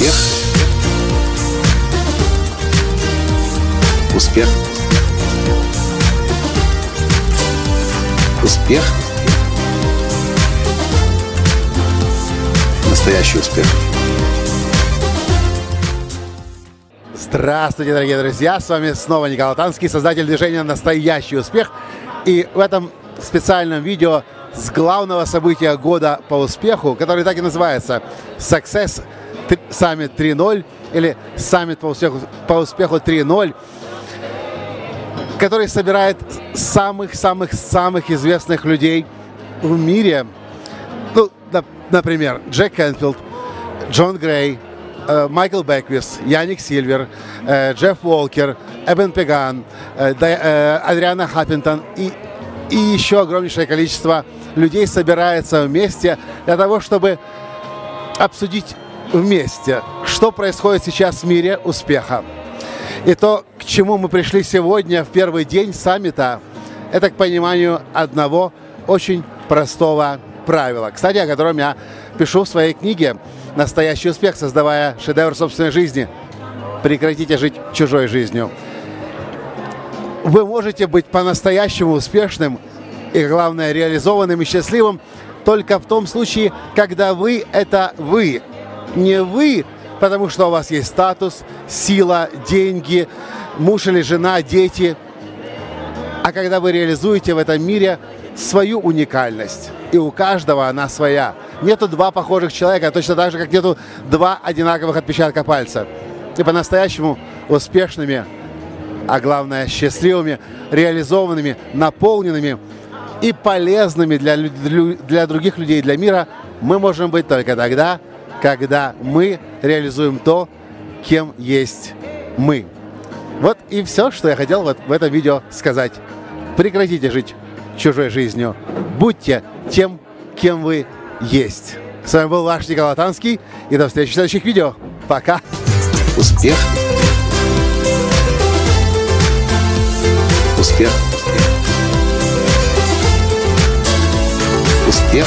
Успех. Успех. Успех. Настоящий успех. Здравствуйте, дорогие друзья! С вами снова Николай Танский, создатель движения «Настоящий успех». И в этом специальном видео с главного события года по успеху, который так и называется Success Summit 3.0 или Summit по успеху, по успеху 3.0, который собирает самых-самых-самых известных людей в мире. Ну, например, Джек Кенфилд, Джон Грей, э, Майкл Беквис, Яник Сильвер, э, Джефф Уолкер, Эбен Пеган, э, Адриана Хаппинтон и, и еще огромнейшее количество людей собирается вместе для того, чтобы обсудить вместе, что происходит сейчас в мире успеха. И то, к чему мы пришли сегодня в первый день саммита, это к пониманию одного очень простого правила. Кстати, о котором я пишу в своей книге «Настоящий успех, создавая шедевр собственной жизни». Прекратите жить чужой жизнью. Вы можете быть по-настоящему успешным и, главное, реализованным и счастливым только в том случае, когда вы – это вы. Не вы, потому что у вас есть статус, сила, деньги, муж или жена, дети, а когда вы реализуете в этом мире свою уникальность. И у каждого она своя. Нету два похожих человека, точно так же, как нету два одинаковых отпечатка пальца. И по-настоящему успешными, а главное счастливыми, реализованными, наполненными – и полезными для, для других людей, для мира, мы можем быть только тогда, когда мы реализуем то, кем есть мы. Вот и все, что я хотел вот в этом видео сказать. Прекратите жить чужой жизнью. Будьте тем, кем вы есть. С вами был ваш Николай Танский. И до встречи в следующих видео. Пока. Успех. Успех успех,